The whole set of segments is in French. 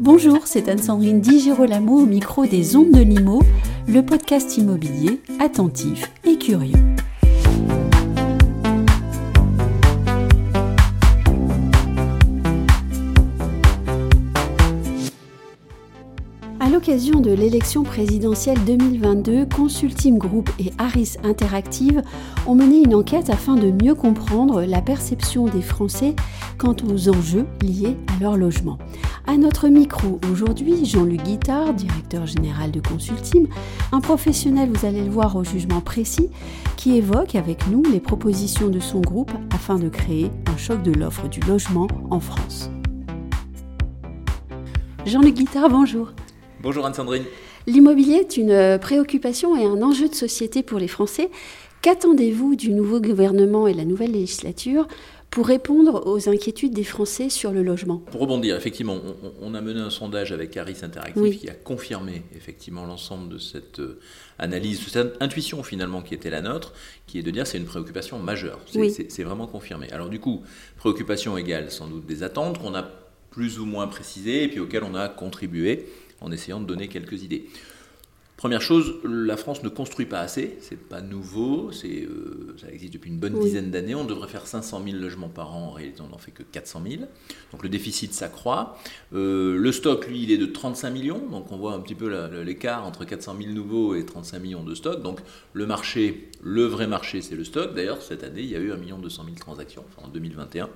Bonjour, c'est Anne-Sandrine Di Girolamo au micro des Ondes de Limo, le podcast immobilier attentif et curieux. L'occasion de l'élection présidentielle 2022, Consultim Group et Harris Interactive ont mené une enquête afin de mieux comprendre la perception des Français quant aux enjeux liés à leur logement. À notre micro aujourd'hui, Jean-Luc Guittard, directeur général de Consultim, un professionnel, vous allez le voir, au jugement précis, qui évoque avec nous les propositions de son groupe afin de créer un choc de l'offre du logement en France. Jean-Luc Guittard, bonjour. Bonjour Anne-Sandrine. L'immobilier est une préoccupation et un enjeu de société pour les Français. Qu'attendez-vous du nouveau gouvernement et la nouvelle législature pour répondre aux inquiétudes des Français sur le logement? Pour rebondir, effectivement, on, a mené un sondage avec Harris Interactive qui a confirmé effectivement l'ensemble de cette euh, analyse, de cette intuition finalement qui était la nôtre, qui est de dire c'est une préoccupation majeure. C'est vraiment confirmé. Alors du coup, préoccupation égale sans doute des attentes qu'on a plus ou moins précisées et puis auxquelles on a contribué en essayant de donner quelques idées. Première chose, la France ne construit pas assez, c'est pas nouveau, c'est, euh, ça existe depuis une bonne dizaine d'années, on devrait faire 500 000 logements par an, en réalité on n'en fait que 400 000, donc le déficit s'accroît. Euh, le stock, lui, il est de 35 millions, donc on voit un petit peu l'écart entre 400 000 nouveaux et 35 millions de stock, donc le marché, le vrai marché, c'est le stock. D'ailleurs, cette année, il y a eu 1 200 000 transactions, enfin en 2021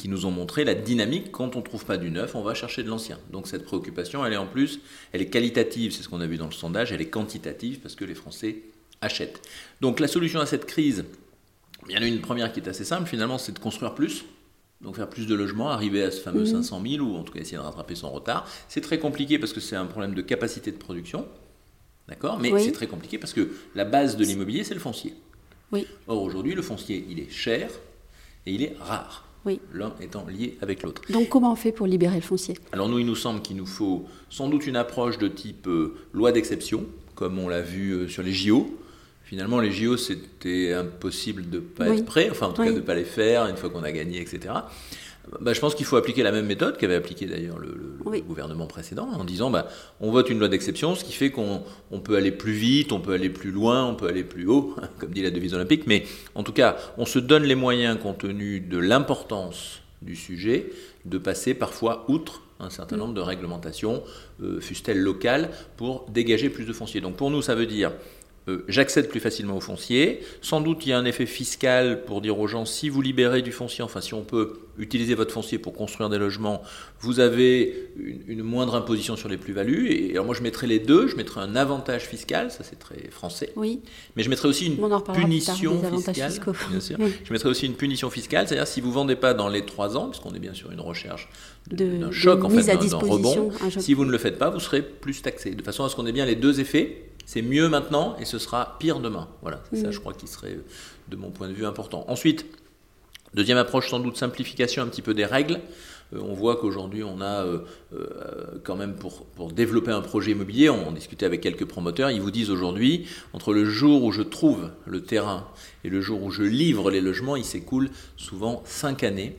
qui nous ont montré la dynamique. Quand on ne trouve pas du neuf, on va chercher de l'ancien. Donc cette préoccupation, elle est en plus, elle est qualitative, c'est ce qu'on a vu dans le sondage, elle est quantitative parce que les Français achètent. Donc la solution à cette crise, il y en a une première qui est assez simple finalement, c'est de construire plus. Donc faire plus de logements, arriver à ce fameux 500 000 ou en tout cas essayer de rattraper son retard. C'est très compliqué parce que c'est un problème de capacité de production. D'accord? Mais c'est très compliqué parce que la base de l'immobilier, c'est le foncier. Oui. Or aujourd'hui, le foncier, il est cher et il est rare l'un étant lié avec l'autre. Donc comment on fait pour libérer le foncier? Alors nous, il nous semble qu'il nous faut sans doute une approche de type euh, loi d'exception, comme on l'a vu euh, sur les JO. Finalement, les JO, c'était impossible de ne pas être prêt, enfin en tout cas de ne pas les faire une fois qu'on a gagné, etc. Bah, je pense qu'il faut appliquer la même méthode qu'avait appliqué d'ailleurs le, gouvernement précédent, en disant bah, on vote une loi d'exception, ce qui fait qu'on peut aller plus vite, on peut aller plus loin, on peut aller plus haut, comme dit la devise olympique, mais en tout cas, on se donne les moyens, compte tenu de l'importance du sujet, de passer parfois outre un certain nombre de réglementations, euh, fussent-elles locales, pour dégager plus de foncier. Donc pour nous, ça veut dire euh, j'accède plus facilement au foncier. Sans doute, il y a un effet fiscal pour dire aux gens, si vous libérez du foncier, enfin si on peut utiliser votre foncier pour construire des logements, vous avez une, moindre imposition sur les plus-values. Et alors moi, je mettrais les deux. Je mettrais un avantage fiscal, ça c'est très français. Oui. Mais je mettrais aussi une punition fiscale. Bien sûr. Je mettrais aussi une punition fiscale, c'est-à-dire si vous vendez pas dans les trois ans, puisqu'on est bien sûr une recherche d'un choc, en fait, d'un rebond, si vous ne le faites pas, vous serez plus taxé. De façon à ce qu'on ait bien les deux effets c'est mieux maintenant et ce sera pire demain. Voilà, c'est ça mm. je crois qui serait de mon point de vue important. Ensuite, deuxième approche sans doute simplification un petit peu des règles. Euh, on voit qu'aujourd'hui on a euh, euh, quand même pour, pour développer un projet immobilier, on, on discutait avec quelques promoteurs, ils vous disent aujourd'hui, entre le jour où je trouve le terrain et le jour où je livre les logements, il s'écoule souvent cinq années.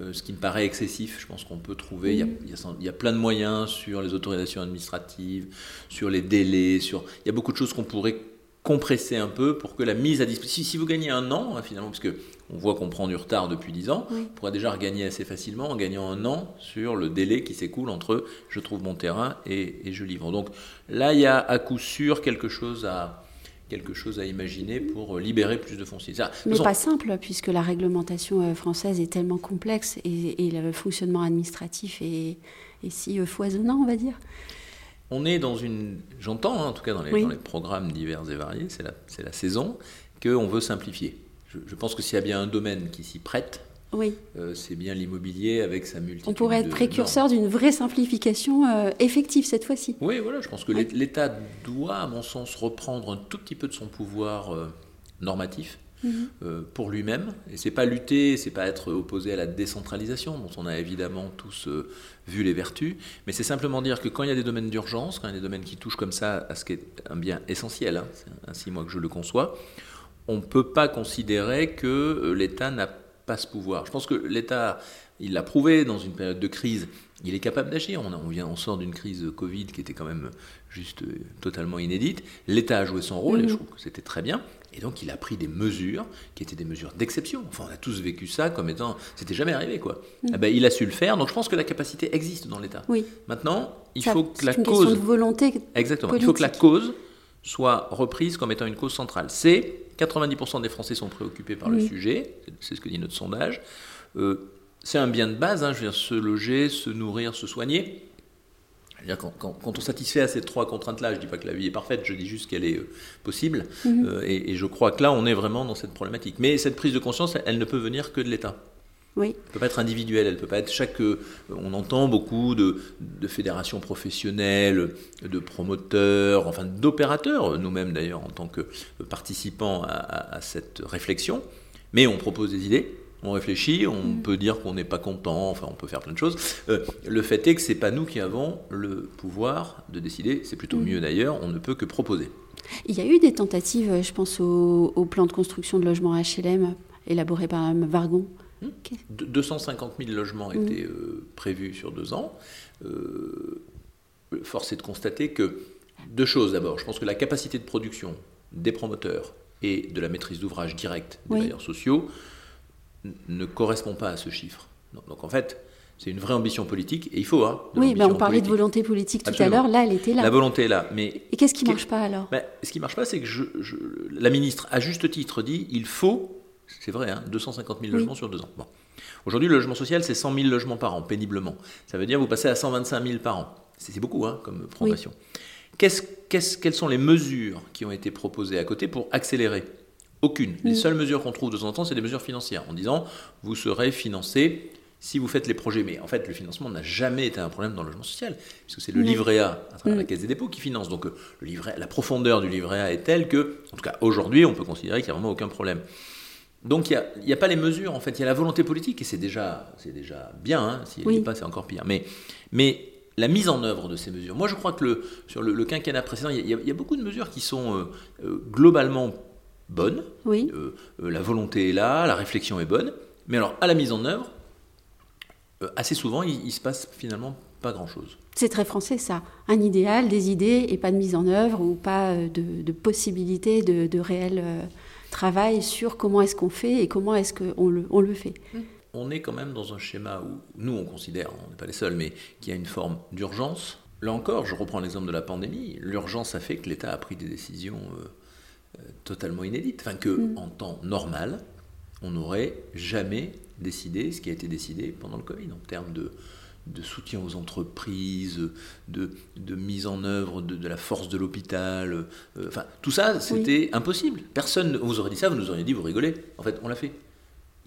Euh, ce qui me paraît excessif. Je pense qu'on peut trouver, il, y a, plein de moyens sur les autorisations administratives, sur les délais, sur, il y a beaucoup de choses qu'on pourrait compresser un peu pour que la mise à disposition, si, vous gagnez un an, hein, finalement, parce que on voit qu'on prend du retard depuis 10 ans, on pourrait déjà regagner assez facilement en gagnant un an sur le délai qui s'écoule entre je trouve mon terrain et, et je livre. Donc là, il y a à coup sûr quelque chose à, quelque chose à imaginer pour libérer plus de foncier. Mais pas simple, puisque la réglementation euh, française est tellement complexe et, le fonctionnement administratif est, si euh, foisonnant, on va dire. On est dans une... J'entends, hein, en tout cas dans les, dans les, programmes divers et variés, c'est la, la, saison, qu'on veut simplifier. Je, je pense que s'il y a bien un domaine qui s'y prête, oui. Euh, c'est bien l'immobilier avec sa multitude. On pourrait être précurseur d'une vraie simplification euh, effective cette fois-ci. Oui, voilà, je pense que l'État doit, à mon sens, reprendre un tout petit peu de son pouvoir euh, normatif. Mhm. pour lui-même et c'est pas lutter c'est pas être opposé à la décentralisation dont on a évidemment tous vu les vertus mais c'est simplement dire que quand il y a des domaines d'urgence quand il y a des domaines qui touchent comme ça à ce qui est un bien essentiel hein, c'est ainsi moi que je le conçois on ne peut pas considérer que l'État n'a pas ce pouvoir. Je pense que l'État, il l'a prouvé dans une période de crise, il est capable d'agir. On, vient, on sort d'une crise Covid qui était quand même juste euh, totalement inédite. L'État a joué son rôle et mhm. je trouve que c'était très bien. Et donc il a pris des mesures qui étaient des mesures d'exception. Enfin, on a tous vécu ça comme étant, c'était jamais arrivé quoi. Mhm. Eh ben, il a su le faire. Donc je pense que la capacité existe dans l'État. Oui. Maintenant, il faut que la une cause, de volonté. Exactement. Il faut que la cause soit reprise comme étant une cause centrale. C'est 90% des Français sont préoccupés par le sujet. C'est ce que dit notre sondage. Euh, c'est un bien de base, hein, je veux dire, se loger, se nourrir, se soigner. Quand, quand, on satisfait à ces trois contraintes-là, je ne dis pas que la vie est parfaite, je dis juste qu'elle est euh, possible. Mhm. Euh, et, je crois que là, on est vraiment dans cette problématique. Mais cette prise de conscience, elle, ne peut venir que de l'État. Oui. Elle ne peut pas être individuelle, elle peut pas être chaque. Euh, on entend beaucoup de, fédérations professionnelles, de promoteurs, enfin d'opérateurs, nous-mêmes d'ailleurs, en tant que participants à cette réflexion. Mais on propose des idées, on réfléchit, on mm. peut dire qu'on n'est pas content, enfin on peut faire plein de choses. Euh, le fait est que c'est pas nous qui avons le pouvoir de décider, c'est plutôt mm. mieux d'ailleurs, on ne peut que proposer. Il y a eu des tentatives, je pense au, plan de construction de logements HLM élaboré par Mme Vargon. 250 000 logements mm. étaient euh, prévus sur deux ans. Euh, force est de constater que deux choses d'abord. Je pense que la capacité de production des promoteurs et de la maîtrise d'ouvrage directe des bailleurs sociaux ne correspond pas à ce chiffre. Donc en fait, c'est une vraie ambition politique et il faut. Hein, oui, ben on parlait de volonté politique tout à l'heure. Là, elle était là. La volonté est là, mais et qu'est-ce qui ne marche pas alors? Ben, Ce qui ne marche pas, c'est que je, la ministre, à juste titre, dit il faut, c'est vrai, hein, 250 000 logements sur deux ans. Bon. Aujourd'hui, le logement social, c'est 100 000 logements par an, péniblement. Ça veut dire vous passez à 125 000 par an. C'est beaucoup hein, comme progression. quelles sont les mesures qui ont été proposées à côté pour accélérer? Aucune. Les seules mesures qu'on trouve de temps en temps, c'est des mesures financières, en disant vous serez financé si vous faites les projets. Mais en fait, le financement n'a jamais été un problème dans le logement social, puisque c'est le livret A à travers la mm. Caisse des dépôts qui finance. Donc euh, le livret, la profondeur du livret A est telle que, en tout cas aujourd'hui, on peut considérer qu'il n'y a vraiment aucun problème. Donc il n'y a, pas les mesures, en fait, il y a la volonté politique, et c'est déjà, déjà bien, hein. si elle n'y pas, c'est encore pire. Mais, mais la mise en œuvre de ces mesures. Moi, je crois que le, sur le, quinquennat précédent, il y, a, beaucoup de mesures qui sont euh, euh, globalement bonne. Oui. Euh, la volonté est là, la réflexion est bonne. Mais alors, à la mise en œuvre, assez souvent, il, ne se passe finalement pas grand-chose. C'est très français, ça. Un idéal, des idées et pas de mise en œuvre ou pas de, possibilité de, réel travail sur comment est-ce qu'on fait et comment est-ce qu'on le, on le fait. Mmh. On est quand même dans un schéma où nous, on considère, on n'est pas les seuls, mais qu'il y a une forme d'urgence. Là encore, je reprends l'exemple de la pandémie. L'urgence a fait que l'État a pris des décisions totalement inédite. Enfin, que mm. en temps normal, on n'aurait jamais décidé ce qui a été décidé pendant le Covid en termes de, de soutien aux entreprises, de, de mise en œuvre de, la force de l'hôpital. Euh, enfin, tout ça, c'était impossible. Personne vous aurait dit ça, vous nous auriez dit, vous rigolez. En fait, on l'a fait.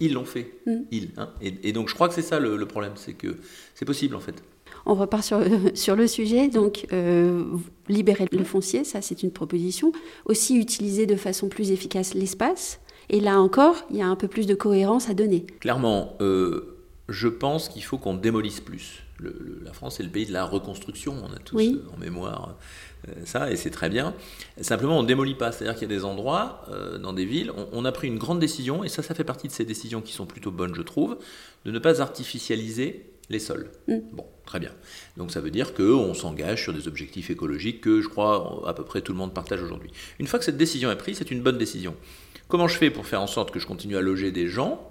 Ils l'ont fait. Mm. Ils. Hein. et, donc, je crois que c'est ça le problème, c'est que c'est possible, en fait. On repart sur, sur le sujet. Donc, euh, libérer le foncier, ça c'est une proposition. Aussi utiliser de façon plus efficace l'espace. Et là encore, il y a un peu plus de cohérence à donner. Clairement, euh, je pense qu'il faut qu'on démolisse plus. la France est le pays de la reconstruction, on a tous euh, en mémoire ça, et c'est très bien. Simplement, on ne démolit pas. C'est-à-dire qu'il y a des endroits, dans des villes, on, a pris une grande décision, et ça, ça fait partie de ces décisions qui sont plutôt bonnes, je trouve, de ne pas artificialiser les sols. Mm. Bon, très bien. Donc ça veut dire qu'on s'engage sur des objectifs écologiques que je crois à peu près tout le monde partage aujourd'hui. Une fois que cette décision est prise, c'est une bonne décision. Comment je fais pour faire en sorte que je continue à loger des gens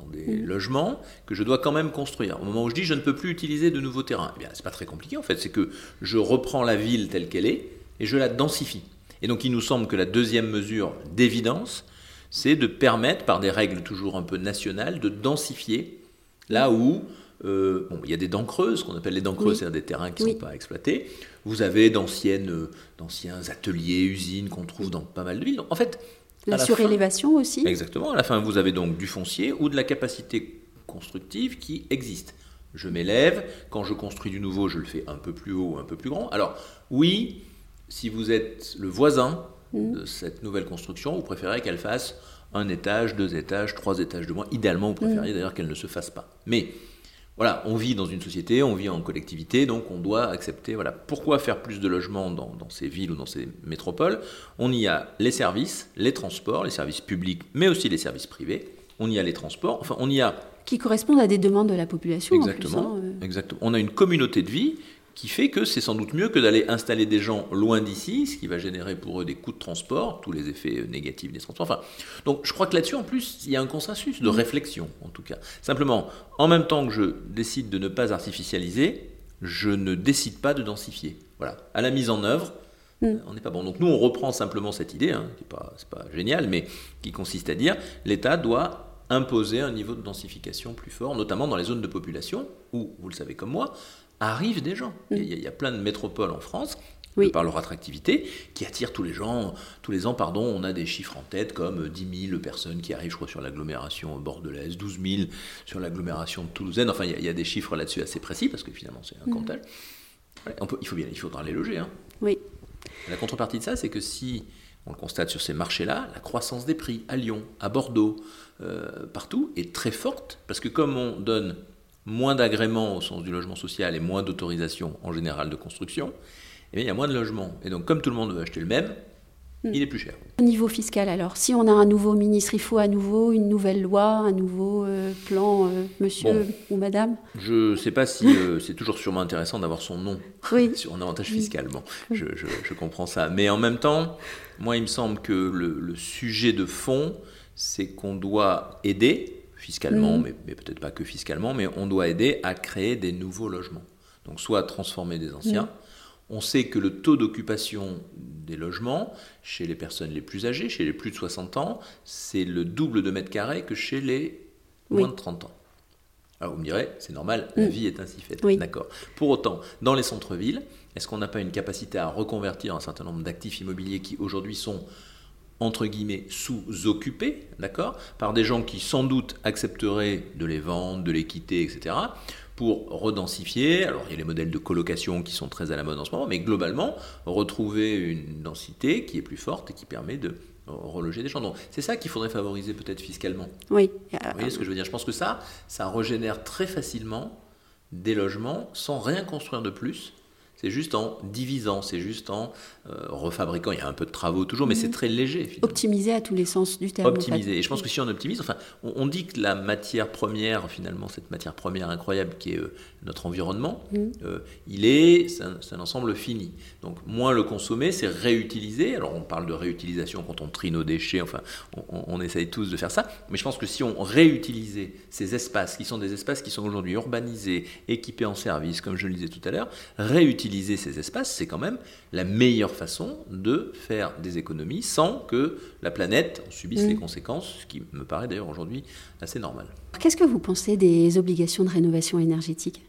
dans des mm. logements que je dois quand même construire Au moment où je dis je ne peux plus utiliser de nouveaux terrains, eh bien c'est pas très compliqué en fait, c'est que je reprends la ville telle qu'elle est et je la densifie. Et donc il nous semble que la deuxième mesure d'évidence, c'est de permettre, par des règles toujours un peu nationales, de densifier là où euh, bon, il y a des dents creuses, qu'on appelle les dents creuses, c'est-à-dire des terrains qui ne sont pas exploités. Vous avez d'anciennes, euh, d'anciens ateliers, usines qu'on trouve dans pas mal de villes. en fait, la surélévation aussi. Exactement. À la fin, vous avez donc du foncier ou de la capacité constructive qui existe. Je m'élève, quand je construis du nouveau, je le fais un peu plus haut, un peu plus grand. Alors, oui, si vous êtes le voisin mmh. de cette nouvelle construction, vous préférez qu'elle fasse un étage, deux étages, trois étages de moins. Idéalement, vous préférez mmh. d'ailleurs qu'elle ne se fasse pas. Mais voilà, on vit dans une société, on vit en collectivité, donc on doit accepter. Voilà, pourquoi faire plus de logements dans, ces villes ou dans ces métropoles On y a les services, les transports, les services publics, mais aussi les services privés. On y a les transports. Enfin, on y a Qui correspondent à des demandes de la population. Exactement. En plus, hein, Exactement. On a une communauté de vie qui fait que c'est sans doute mieux que d'aller installer des gens loin d'ici, ce qui va générer pour eux des coûts de transport, tous les effets négatifs des transports. Enfin, donc je crois que là-dessus, en plus, il y a un consensus de réflexion, en tout cas. Simplement, en même temps que je décide de ne pas artificialiser, je ne décide pas de densifier. Voilà. À la mise en œuvre, mm. on n'est pas bon. Donc nous, on reprend simplement cette idée, hein, qui n'est pas, pas génial, mais qui consiste à dire l'État doit imposer un niveau de densification plus fort, notamment dans les zones de population où, vous le savez comme moi, arrivent des gens. Mm. Il, y a, plein de métropoles en France par leur attractivité, qui attirent tous les gens. Tous les ans, pardon, on a des chiffres en tête comme 10 000 personnes qui arrivent, je crois, sur l'agglomération bordelaise, 12 000 sur l'agglomération toulousaine. Enfin, il y, a, des chiffres là-dessus assez précis, parce que finalement, c'est un mm. comptage. il, faut bien, il faudra les loger. Hein. Oui. La contrepartie de ça, c'est que si on le constate sur ces marchés-là, la croissance des prix à Lyon, à Bordeaux, euh, partout, est très forte, parce que comme on donne moins d'agréments au sens du logement social et moins d'autorisation en général de construction, eh il y a moins de logements. Et donc, comme tout le monde veut acheter le même, hmm. il est plus cher. Au niveau fiscal, alors, si on a un nouveau ministre, il faut à nouveau une nouvelle loi, un nouveau euh, plan, euh, monsieur ou madame? Je ne sais pas si euh, c'est toujours sûrement intéressant d'avoir son nom sur un avantage fiscal. Bon, je, je, comprends ça. Mais en même temps, moi, il me semble que le, le sujet de fond, c'est qu'on doit aider fiscalement, mm. mais, peut-être pas que fiscalement, mais on doit aider à créer des nouveaux logements. Donc soit transformer des anciens. Mm. On sait que le taux d'occupation des logements chez les personnes les plus âgées, chez les plus de 60 ans, c'est le double de mètres carrés que chez les moins de 30 ans. Alors vous me direz, c'est normal, la mm. vie est ainsi faite. D'accord. Pour autant, dans les centres-villes, est-ce qu'on n'a pas une capacité à reconvertir un certain nombre d'actifs immobiliers qui aujourd'hui sont entre guillemets sous-occupés, d'accord, par des gens qui sans doute accepteraient de les vendre, de les quitter, etc., pour redensifier. Alors il y a les modèles de colocation qui sont très à la mode en ce moment, mais globalement, retrouver une densité qui est plus forte et qui permet de reloger des gens. Donc c'est ça qu'il faudrait favoriser peut-être fiscalement. Oui. Vous voyez ce que je veux dire? Je pense que ça, ça régénère très facilement des logements sans rien construire de plus c'est juste en divisant, c'est juste en euh, refabriquant. Il y a un peu de travaux toujours, mais c'est mhm. très léger. Finalement. Optimiser à tous les sens du terme. Optimiser. Et je pense que si on optimise, enfin, on, dit que la matière première, finalement, cette matière première incroyable qui est euh, notre environnement, mhm. euh, il est, c'est un, ensemble fini. Donc, moins le consommer, c'est réutiliser. Alors, on parle de réutilisation quand on trie nos déchets. Enfin, on, on essaye tous de faire ça. Mais je pense que si on réutilisait ces espaces, qui sont des espaces qui sont aujourd'hui urbanisés, équipés en services, comme je le disais tout à l'heure, réutiliser utiliser ces espaces, c'est quand même la meilleure façon de faire des économies sans que la planète en subisse les mm. conséquences, ce qui me paraît d'ailleurs aujourd'hui assez normal. Qu'est-ce que vous pensez des obligations de rénovation énergétique?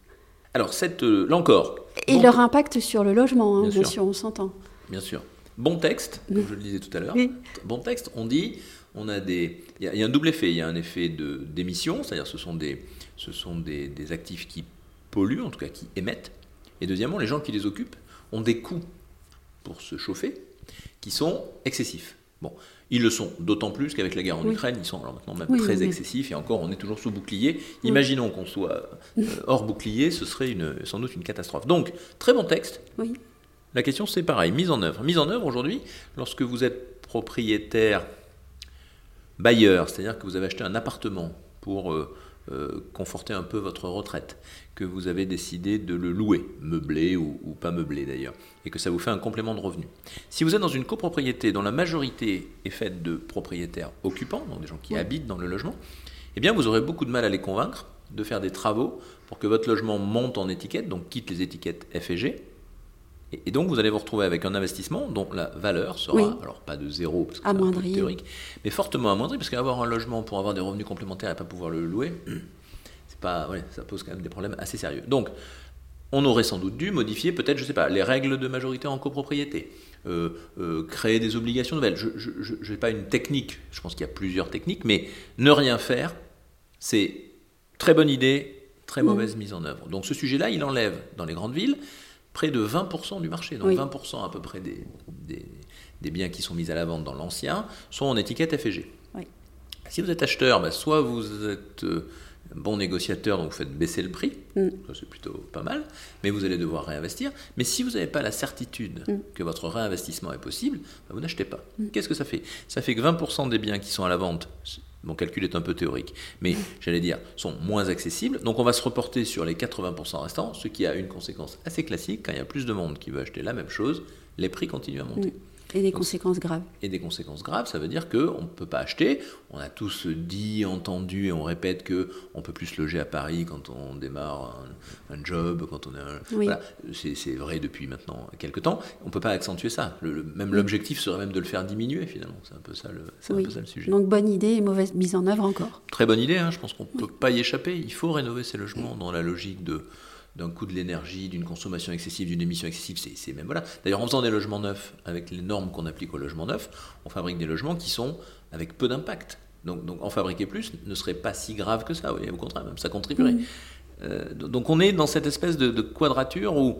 Alors, cette, euh, là encore. Et leur impact sur le logement, hein, bien, sûr. on s'entend. Bien sûr. Bon texte, comme je le disais tout à l'heure. Bon texte, on dit, on a des, il y, a un double effet. Il y a un effet de d'émission, c'est-à-dire ce sont des, ce sont des, des actifs qui polluent, en tout cas qui émettent. Et deuxièmement, les gens qui les occupent ont des coûts pour se chauffer qui sont excessifs. Bon, ils le sont d'autant plus qu'avec la guerre en Ukraine, ils sont alors maintenant même très excessifs et encore on est toujours sous bouclier. Imaginons qu'on soit euh, hors bouclier, ce serait une, sans doute une catastrophe. Donc, très bon texte. La question c'est pareil, mise en œuvre. Mise en œuvre aujourd'hui, lorsque vous êtes propriétaire bailleur, c'est-à-dire que vous avez acheté un appartement pour euh, conforter un peu votre retraite, que vous avez décidé de le louer, meublé ou, pas meublé d'ailleurs, et que ça vous fait un complément de revenu. Si vous êtes dans une copropriété dont la majorité est faite de propriétaires occupants, donc des gens qui habitent dans le logement, eh bien vous aurez beaucoup de mal à les convaincre de faire des travaux pour que votre logement monte en étiquette, donc quitte les étiquettes F et G, et, donc, vous allez vous retrouver avec un investissement dont la valeur sera, alors pas de zéro, parce que c'est théorique, mais fortement amoindrie, parce qu'avoir un logement pour avoir des revenus complémentaires et pas pouvoir le louer, c'est pas, ça pose quand même des problèmes assez sérieux. Donc, on aurait sans doute dû modifier peut-être, je sais pas, les règles de majorité en copropriété, euh, euh, créer des obligations nouvelles. Je n'ai pas une technique, je pense qu'il y a plusieurs techniques, mais ne rien faire, c'est très bonne idée, très mauvaise mise en œuvre. Donc ce sujet-là, il enlève dans les grandes villes près de 20% du marché. Donc 20% à peu près des, des, biens qui sont mis à la vente dans l'ancien sont en étiquette FG. Si vous êtes acheteur, bah, soit vous êtes euh, bon négociateur, donc vous faites baisser le prix, mm. ça c'est plutôt pas mal, mais vous allez devoir réinvestir. Mais si vous n'avez pas la certitude mm. que votre réinvestissement est possible, bah, vous n'achetez pas. Mm. Qu'est-ce que ça fait? Ça fait que 20% des biens qui sont à la vente Mon calcul est un peu théorique. Mais j'allais dire, sont moins accessibles. Donc on va se reporter sur les 80% restants, ce qui a une conséquence assez classique. Quand il y a plus de monde qui veut acheter la même chose, les prix continuent à monter. Et des conséquences graves. Et des conséquences graves, ça veut dire qu'on ne peut pas acheter. On a tous dit, entendu et on répète que on peut plus se loger à Paris quand on démarre un, job, quand on est un... Voilà. C'est vrai depuis maintenant quelques temps. On ne peut pas accentuer ça. Le, même l'objectif serait même de le faire diminuer finalement. C'est un, peu ça le, un peu ça le sujet. Donc bonne idée et mauvaise mise en œuvre encore. Très bonne idée, hein. je pense qu'on ne peut pas y échapper. Il faut rénover ces logements dans la logique de d'un coût de l'énergie, d'une consommation excessive, d'une émission excessive, c'est même voilà. D'ailleurs, en faisant des logements neufs avec les normes qu'on applique aux logements neufs, on fabrique des logements qui sont avec peu d'impact. Donc, donc, en fabriquer plus ne serait pas si grave que ça. au contraire, même ça contribuerait. Euh, donc on est dans cette espèce de, quadrature où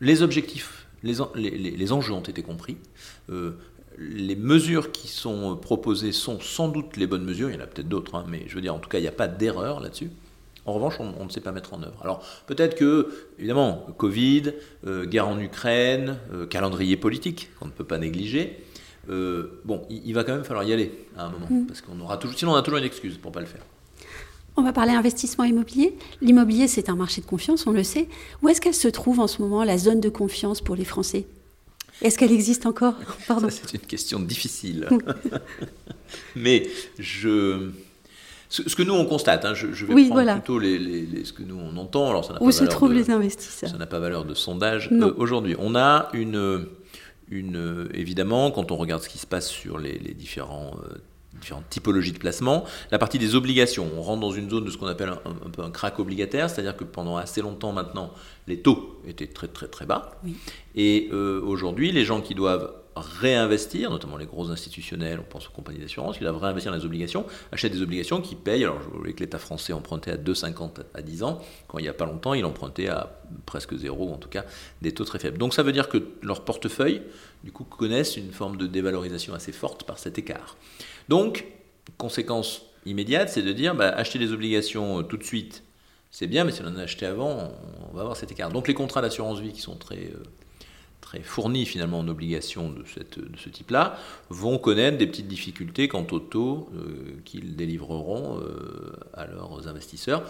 les objectifs, les, les, enjeux ont été compris. Euh, les mesures qui sont proposées sont sans doute les bonnes mesures. Il y en a peut-être d'autres, hein, mais je veux dire, en tout cas, il n'y a pas d'erreur là-dessus. En revanche, on, ne sait pas mettre en œuvre. Alors peut-être que, évidemment, Covid, euh, guerre en Ukraine, euh, calendrier politique qu'on ne peut pas négliger. Euh, bon, il, va quand même falloir y aller à un moment, mm. parce qu'on aura toujours, sinon on a toujours une excuse pour pas le faire. On va parler investissement immobilier. L'immobilier, c'est un marché de confiance, on le sait. Où est-ce qu'elle se trouve en ce moment, la zone de confiance pour les Français? Est-ce qu'elle existe encore? Pardon. C'est une question difficile. Mais je, ce, que nous on constate, hein, je, vais prendre plutôt les, ce que nous on entend. Alors ça n'a Où se trouvent les investisseurs Ça n'a pas valeur de sondage euh, aujourd'hui. On a une, une, évidemment, quand on regarde ce qui se passe sur les, différents euh, différentes typologies de placement. La partie des obligations, on rentre dans une zone de ce qu'on appelle un, peu un crack obligataire, c'est-à-dire que pendant assez longtemps maintenant, les taux étaient très très très bas. Et euh, aujourd'hui, les gens qui doivent réinvestir, notamment les gros institutionnels, on pense aux compagnies d'assurance, qui doivent réinvestir dans les obligations, achètent des obligations qui payent. Alors, je voulais que l'État français empruntait à 2,50 à 10 ans, quand il n'y a pas longtemps, il empruntait à presque zéro, en tout cas des taux très faibles. Donc, ça veut dire que leur portefeuille, du coup, connaissent une forme de dévalorisation assez forte par cet écart. Donc, conséquence immédiate, c'est de dire, bah, acheter des obligations euh, tout de suite, c'est bien, mais si on en a acheté avant, on va avoir cet écart. Donc, les contrats d'assurance vie qui sont très. Euh, très fournis finalement en obligations de, cette, de ce type-là, vont connaître des petites difficultés quant au taux euh, qu'ils délivreront euh, à leurs investisseurs.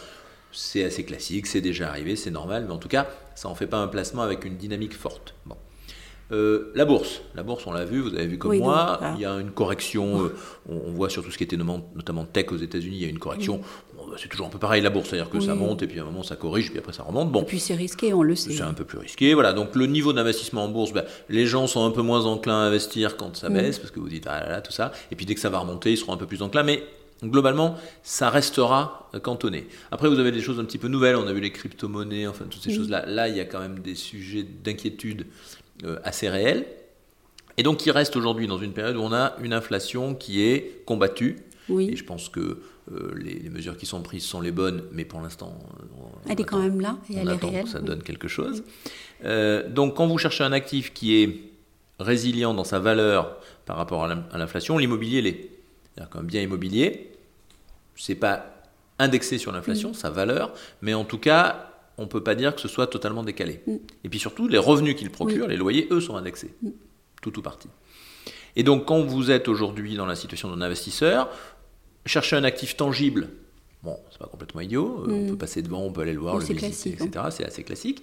C'est assez classique, c'est déjà arrivé, c'est normal, mais en tout cas, ça n'en fait pas un placement avec une dynamique forte. Bon. Euh, la bourse, la bourse, on l'a vu, vous avez vu comme moi, il y a une correction, on, voit sur tout ce qui était notamment tech aux États-Unis, il y a une correction c'est toujours un peu pareil la bourse, c'est-à-dire que ça monte et puis à un moment ça corrige, puis après ça remonte. Bon, et puis c'est risqué, on le sait. C'est un peu plus risqué, voilà. Donc le niveau d'investissement en bourse, bah, les gens sont un peu moins enclins à investir quand ça mm. baisse, parce que vous dites ah là là, tout ça. Et puis dès que ça va remonter, ils seront un peu plus enclins. Mais globalement, ça restera cantonné. Après, vous avez des choses un petit peu nouvelles. On a vu les crypto-monnaies, enfin toutes ces choses-là. Là, il y a quand même des sujets d'inquiétude euh, assez réels. Et donc, il reste aujourd'hui dans une période où on a une inflation qui est combattue. Oui. Et je pense que euh, les, mesures qui sont prises sont les bonnes, mais pour l'instant, elle est quand même là et elle est réelle. Que ça donne quelque chose. Euh, donc, quand vous cherchez un actif qui est résilient dans sa valeur par rapport à l'inflation, l'immobilier l'est. C'est-à-dire qu'un bien immobilier, c'est pas indexé sur l'inflation, mm. sa valeur, mais en tout cas, on ne peut pas dire que ce soit totalement décalé. Mm. Et puis surtout, les revenus qu'il procure, les loyers, eux, sont indexés. Mm. Tout ou partie. Et donc, quand vous êtes aujourd'hui dans la situation d'un investisseur, chercher un actif tangible, bon, c'est pas complètement idiot, euh, on mm. peut passer devant, on peut aller le voir, le visiter, etc. Hein. C'est assez classique.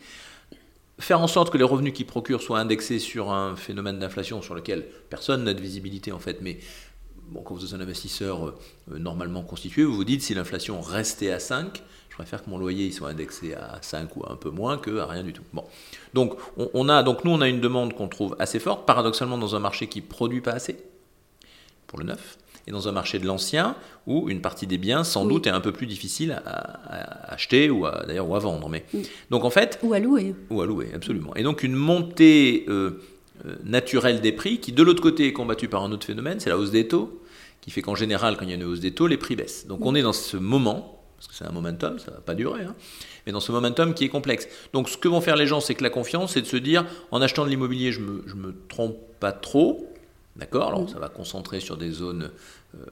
Faire en sorte que les revenus qu'il procure soient indexés sur un phénomène d'inflation sur lequel personne n'a de visibilité en fait, mais bon, quand vous êtes un investisseur euh, normalement constitué, vous vous dites si l'inflation restait à 5, je préfère que mon loyer il soit indexé à 5 ou un peu moins que à rien du tout. Bon. Donc, on, a, donc nous, on a une demande qu'on trouve assez forte, paradoxalement dans un marché qui produit pas assez pour le neuf et dans un marché de l'ancien où une partie des biens sans doute est un peu plus difficile à, acheter ou d'ailleurs ou à vendre. Mais donc en fait ou à louer. Ou à louer, absolument. Et donc une montée euh, euh, naturelle des prix qui de l'autre côté est combattue par un autre phénomène, c'est la hausse des taux, qui fait qu'en général quand il y a une hausse des taux, les prix baissent. Donc on est dans ce moment parce que c'est un momentum, ça va pas durer, hein, mais dans ce momentum qui est complexe. Donc ce que vont faire les gens, c'est que la confiance, c'est de se dire, en achetant de l'immobilier, je me, je me trompe pas trop, D'accord Alors, ça va concentrer sur des zones euh,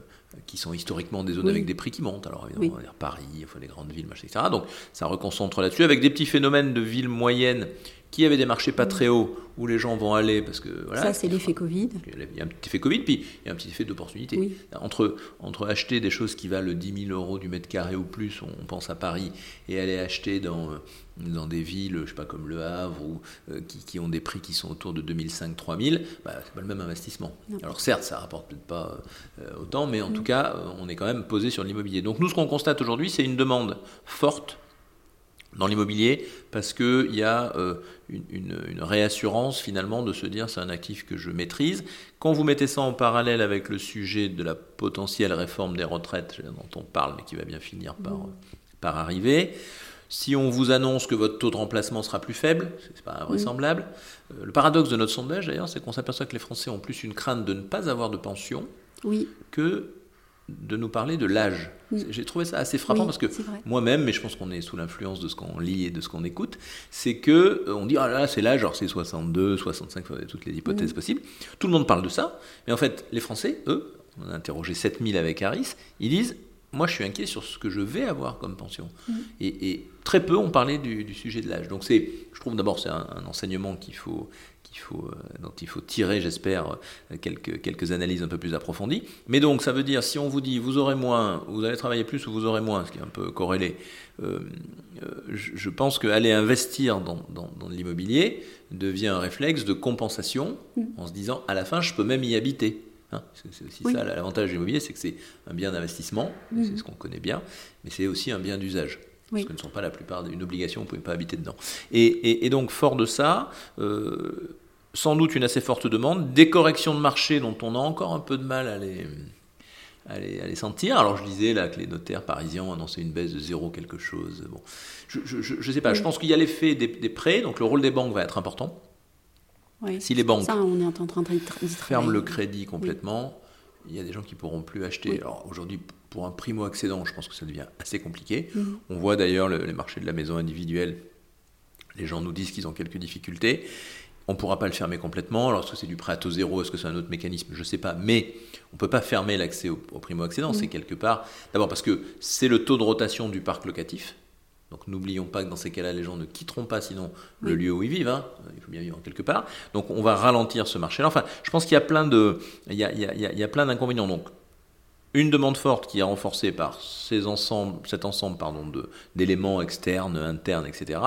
qui sont historiquement des zones avec des prix qui montent. Alors, évidemment, on va dire Paris, enfin, les grandes villes, machin, etc. Donc, ça reconcentre là-dessus, avec des petits phénomènes de villes moyennes qui avait des marchés pas très hauts où les gens vont aller parce que voilà. Ça, c'est l'effet Covid. Il y a un petit effet Covid, puis il y a un petit effet d'opportunité. Entre, entre acheter des choses qui valent 10 000 euros du mètre carré ou plus, on pense à Paris, et aller acheter dans, dans des villes, je sais pas, comme Le Havre, ou, euh, qui, qui, ont des prix qui sont autour de 2005-3000, bah, c'est pas le même investissement. Alors certes, ça rapporte peut-être pas euh, autant, mais en mm. tout cas, on est quand même posé sur l'immobilier. Donc nous, ce qu'on constate aujourd'hui, c'est une demande forte dans l'immobilier parce qu'il y a euh, une, réassurance finalement de se dire c'est un actif que je maîtrise. Quand vous mettez ça en parallèle avec le sujet de la potentielle réforme des retraites dont on parle mais qui va bien finir par, mmh. par arriver, si on vous annonce que votre taux de remplacement sera plus faible, c'est pas invraisemblable. Euh, le paradoxe de notre sondage d'ailleurs, c'est qu'on s'aperçoit que les Français ont plus une crainte de ne pas avoir de pension oui. que de nous parler de l'âge. J'ai trouvé ça assez frappant parce que moi-même, mais je pense qu'on est sous l'influence de ce qu'on lit et de ce qu'on écoute, c'est que euh, on dit ah là c'est l'âge, alors c'est 62, 65, toutes les hypothèses possibles. Tout le monde parle de ça, mais en fait les Français, eux, on a interrogé 7000 avec Harris, ils disent moi je suis inquiet sur ce que je vais avoir comme pension. Et, très peu ont parlé du, sujet de l'âge. Donc c'est, je trouve d'abord c'est un, enseignement qu'il faut faut, euh, dont il faut tirer, j'espère, euh, quelques, quelques analyses un peu plus approfondies. Mais donc, ça veut dire, si on vous dit vous aurez moins, vous allez travailler plus ou vous aurez moins, ce qui est un peu corrélé, euh, je, pense qu'aller investir dans, dans, l'immobilier devient un réflexe de compensation mm. en se disant, à la fin, je peux même y habiter. Hein. c'est aussi ça l'avantage de l'immobilier, c'est que c'est un bien d'investissement, c'est ce qu'on connaît bien, mais c'est aussi un bien d'usage. Parce que ce ne sont pas la plupart d'une obligation, vous ne pouvez pas habiter dedans. Et, et, donc, fort de ça, sans doute une assez forte demande, des corrections de marché dont on a encore un peu de mal à les, à les, sentir. Alors je disais là que les notaires parisiens ont annoncé une baisse de zéro quelque chose. Bon, je ne sais pas, je pense qu'il y a l'effet des, prêts, donc le rôle des banques va être important. si les banques on est en train ferment le crédit complètement, il y a des gens qui pourront plus acheter. Alors aujourd'hui, pour un primo-accédant, je pense que ça devient assez compliqué. Mhm. On voit d'ailleurs les marchés de la maison individuelle, les gens nous disent qu'ils ont quelques difficultés. On ne pourra pas le fermer complètement. Alors, est-ce que c'est du prêt à taux zéro? Est-ce que c'est un autre mécanisme? Je ne sais pas. Mais on ne peut pas fermer l'accès au, primo-accédant. C'est quelque part. D'abord parce que c'est le taux de rotation du parc locatif. Donc n'oublions pas que dans ces cas-là, les gens ne quitteront pas sinon le lieu où ils vivent. Hein. Il faut bien vivre quelque part. Donc on va ralentir ce marché-là. Enfin, je pense qu'il y a plein de, il y a, il y a plein d'inconvénients. Donc une demande forte qui est renforcée par cet ensemble pardon, d'éléments externes, internes, etc.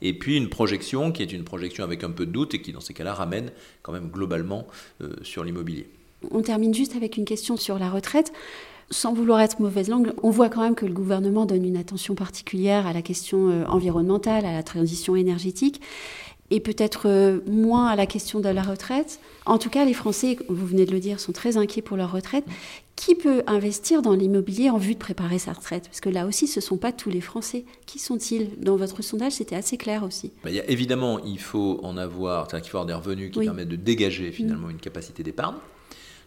Et puis une projection qui est une projection avec un peu de doute et qui, dans ces cas-là, ramène quand même globalement euh, sur l'immobilier. On termine juste avec une question sur la retraite. Sans vouloir être mauvaise langue, on voit quand même que le gouvernement donne une attention particulière à la question euh, environnementale, à la transition énergétique et peut-être euh, moins à la question de la retraite. En tout cas, les Français, vous venez de le dire, sont très inquiets pour leur retraite. Qui peut investir dans l'immobilier en vue de préparer sa retraite? Parce que là aussi, ce ne sont pas tous les Français. Qui sont-ils? Dans votre sondage, c'était assez clair aussi. Bah, il évidemment, il faut en avoir, qu'il faut avoir des revenus qui permettent de dégager finalement une capacité d'épargne.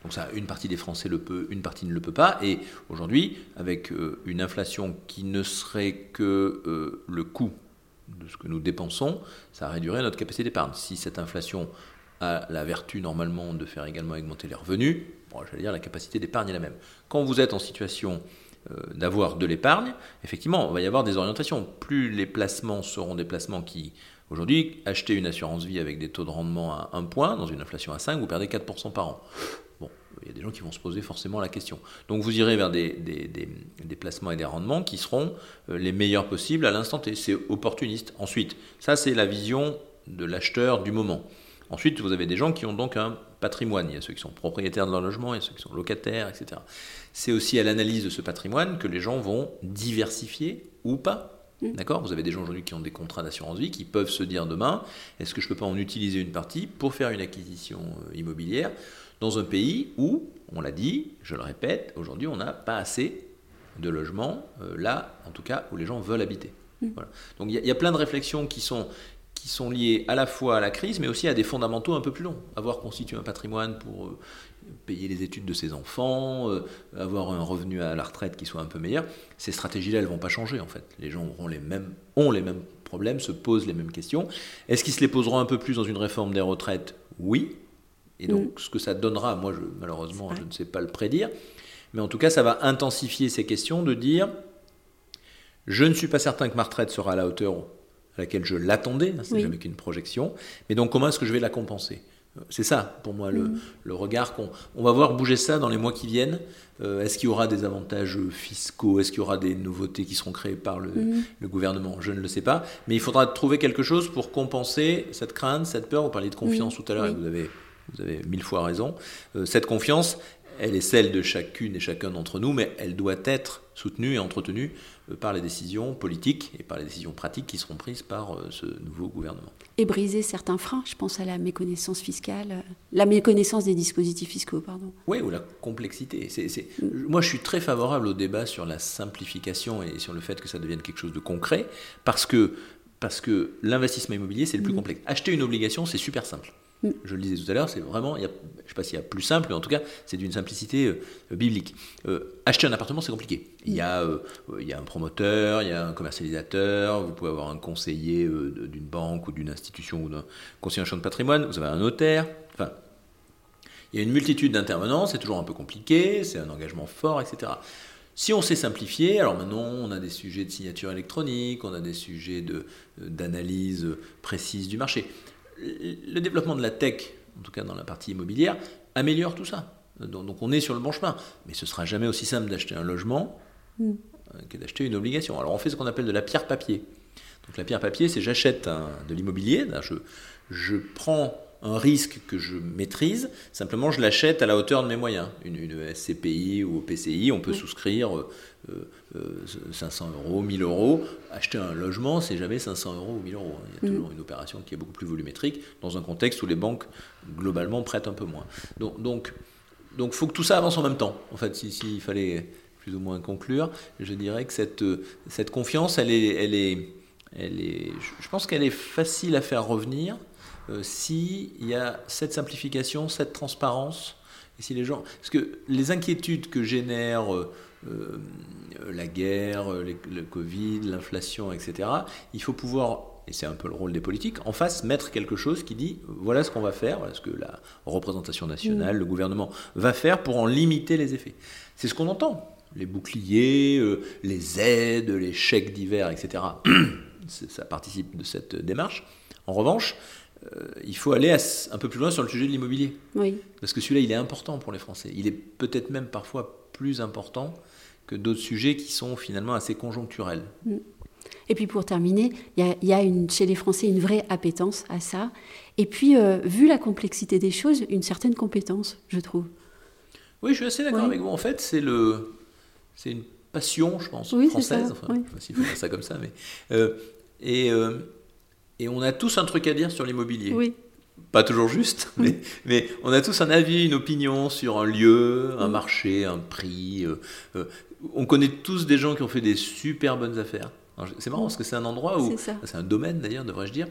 Donc ça, une partie des Français le peut, une partie ne le peut pas. Et aujourd'hui, avec euh, une inflation qui ne serait que euh, le coût de ce que nous dépensons, ça réduirait notre capacité d'épargne. Si cette inflation a la vertu normalement de faire également augmenter les revenus, bon, j'allais dire la capacité d'épargne est la même. Quand vous êtes en situation euh, d'avoir de l'épargne, effectivement, il va y avoir des orientations. Plus les placements seront des placements qui, aujourd'hui, acheter une assurance vie avec des taux de rendement à 1 point, dans une inflation à 5, vous perdez 4% par an il y a des gens qui vont se poser forcément la question. Donc vous irez vers des, des, placements et des rendements qui seront euh, les meilleurs possibles à l'instant T. C'est opportuniste. Ensuite, ça c'est la vision de l'acheteur du moment. Ensuite, vous avez des gens qui ont donc un patrimoine. Il y a ceux qui sont propriétaires de leur logement, il y a ceux qui sont locataires, etc. C'est aussi à l'analyse de ce patrimoine que les gens vont diversifier ou pas. Mmh. D'accord? Vous avez des gens aujourd'hui qui ont des contrats d'assurance vie qui peuvent se dire demain, est-ce que je ne peux pas en utiliser une partie pour faire une acquisition euh, immobilière dans un pays où, on l'a dit, je le répète, aujourd'hui on n'a pas assez de logements, euh, là en tout cas où les gens veulent habiter. Mm. Donc il y, a plein de réflexions qui sont, qui sont liées à la fois à la crise, mais aussi à des fondamentaux un peu plus longs. Avoir constitué un patrimoine pour euh, payer les études de ses enfants, euh, avoir un revenu à la retraite qui soit un peu meilleur, ces stratégies-là, elles ne vont pas changer en fait. Les gens auront les mêmes, ont les mêmes problèmes, se posent les mêmes questions. Est-ce qu'ils se les poseront un peu plus dans une réforme des retraites? Oui, et donc, mm. ce que ça donnera, moi, je, malheureusement, je ne sais pas le prédire. Mais en tout cas, ça va intensifier ces questions de dire je ne suis pas certain que ma retraite sera à la hauteur, laquelle je l'attendais, hein, c'est jamais qu'une projection. Mais donc comment est-ce que je vais la compenser? C'est ça, pour moi, le, mm. regard qu'on on va voir bouger ça dans les mois qui viennent. Euh, est-ce qu'il y aura des avantages fiscaux? Est-ce qu'il y aura des nouveautés qui seront créées par le, mm. gouvernement? Je ne le sais pas. Mais il faudra trouver quelque chose pour compenser cette crainte, cette peur. Vous parliez de confiance mm. tout à l'heure et vous avez, vous avez mille fois raison. Euh, cette confiance, elle est celle de chacune et chacun d'entre nous, mais elle doit être soutenue et entretenue euh, par les décisions politiques et par les décisions pratiques qui seront prises par euh, ce nouveau gouvernement. Et briser certains freins, je pense à la méconnaissance fiscale, euh, la méconnaissance des dispositifs fiscaux, pardon. Oui, ou la complexité. Mm. Moi, je suis très favorable au débat sur la simplification et sur le fait que ça devienne quelque chose de concret, parce que, parce que l'investissement immobilier, c'est le plus mm. complexe. Acheter une obligation, c'est super simple. Je le disais tout à l'heure, c'est vraiment, je ne sais pas s'il y a plus simple, mais en tout cas, c'est d'une simplicité euh, biblique. Euh, acheter un appartement, c'est compliqué. Il y, a, euh, il y a un promoteur, il y a un commercialisateur, vous pouvez avoir un conseiller d'une banque ou d'une institution ou d'un conseiller en champ de patrimoine, vous avez un notaire. Enfin, il y a une multitude d'intervenants, c'est toujours un peu compliqué, c'est un engagement fort, etc. Si on sait simplifier, alors maintenant on a des sujets de signature électronique, on a des sujets d'analyse précise du marché le développement de la tech, en tout cas dans la partie immobilière, améliore tout ça. Donc, on est sur le bon chemin. Mais ce sera jamais aussi simple d'acheter un logement mm. euh, que d'acheter une obligation. Alors on fait ce qu'on appelle de la pierre papier. Donc la pierre papier, c'est j'achète de l'immobilier, je, je prends un risque que je maîtrise, simplement je l'achète à la hauteur de mes moyens. Une, SCPI ou PCI, on peut souscrire 500 euh, euh, euros, 1000 euros. Acheter un logement, c'est jamais 500 euros ou 1000 euros. Il y a mm. toujours une opération qui est beaucoup plus volumétrique dans un contexte où les banques globalement prêtent un peu moins. Donc, donc, donc, faut que tout ça avance en même temps. En fait, s'il si, fallait plus ou moins conclure, je dirais que cette, cette confiance, elle est, elle est, elle est, je pense qu'elle est facile à faire revenir euh, s'il y a cette simplification, cette transparence, et si les gens... Parce que les inquiétudes que génère euh, euh, la guerre, le Covid, l'inflation, etc., il faut pouvoir et c'est un peu le rôle des politiques, en face mettre quelque chose qui dit voilà ce qu'on va faire, voilà ce que la représentation nationale, le gouvernement va faire pour en limiter les effets. C'est ce qu'on entend. Les boucliers, les aides, les chèques d'hiver, etc. ça participe de cette démarche. En revanche, il faut aller un peu plus loin sur le sujet de l'immobilier. Oui. Parce que celui-là, il est important pour les Français. Il est peut-être même parfois plus important que d'autres sujets qui sont finalement assez conjoncturels. Mm. Et puis pour terminer, il y a, une, chez les Français une vraie appétence à ça. Et puis, euh, vu la complexité des choses, une certaine compétence, je trouve. Oui, je suis assez d'accord avec vous. En fait, c'est le, c'est une passion, je pense, française. Ça, enfin, s'il faut dire ça comme ça, mais euh, et et on a tous un truc à dire sur l'immobilier. Oui. Pas toujours juste, mais, mais, on a tous un avis, une opinion sur un lieu, un marché, un prix. Euh, euh, on connaît tous des gens qui ont fait des super bonnes affaires. C'est marrant parce que c'est un endroit où, c'est un domaine d'ailleurs, devrais-je dire,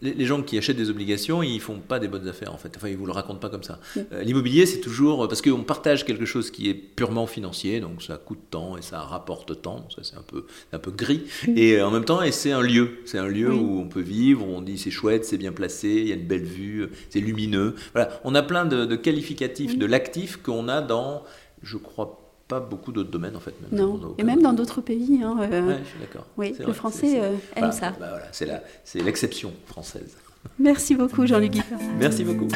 les, gens qui achètent des obligations, ils font pas des bonnes affaires en fait. Enfin, ils vous le racontent pas comme ça. Euh, l'immobilier, c'est toujours parce qu'on partage quelque chose qui est purement financier, donc ça coûte tant et ça rapporte tant. Ça c'est un peu un peu gris. Et euh, en même temps, et c'est un lieu, c'est un lieu où on peut vivre. Où on dit c'est chouette, c'est bien placé, il y a une belle vue, c'est lumineux. Voilà, on a plein de, de qualificatifs de l'actif qu'on a dans, je crois pas beaucoup d'autres domaines en fait. Même non, et même dans d'autres pays. Hein, euh, je suis d'accord. Oui, le français euh, aime bah, ça. Bah, voilà, c'est l'exception française. Merci beaucoup Jean-Luc Guiffard. Merci beaucoup.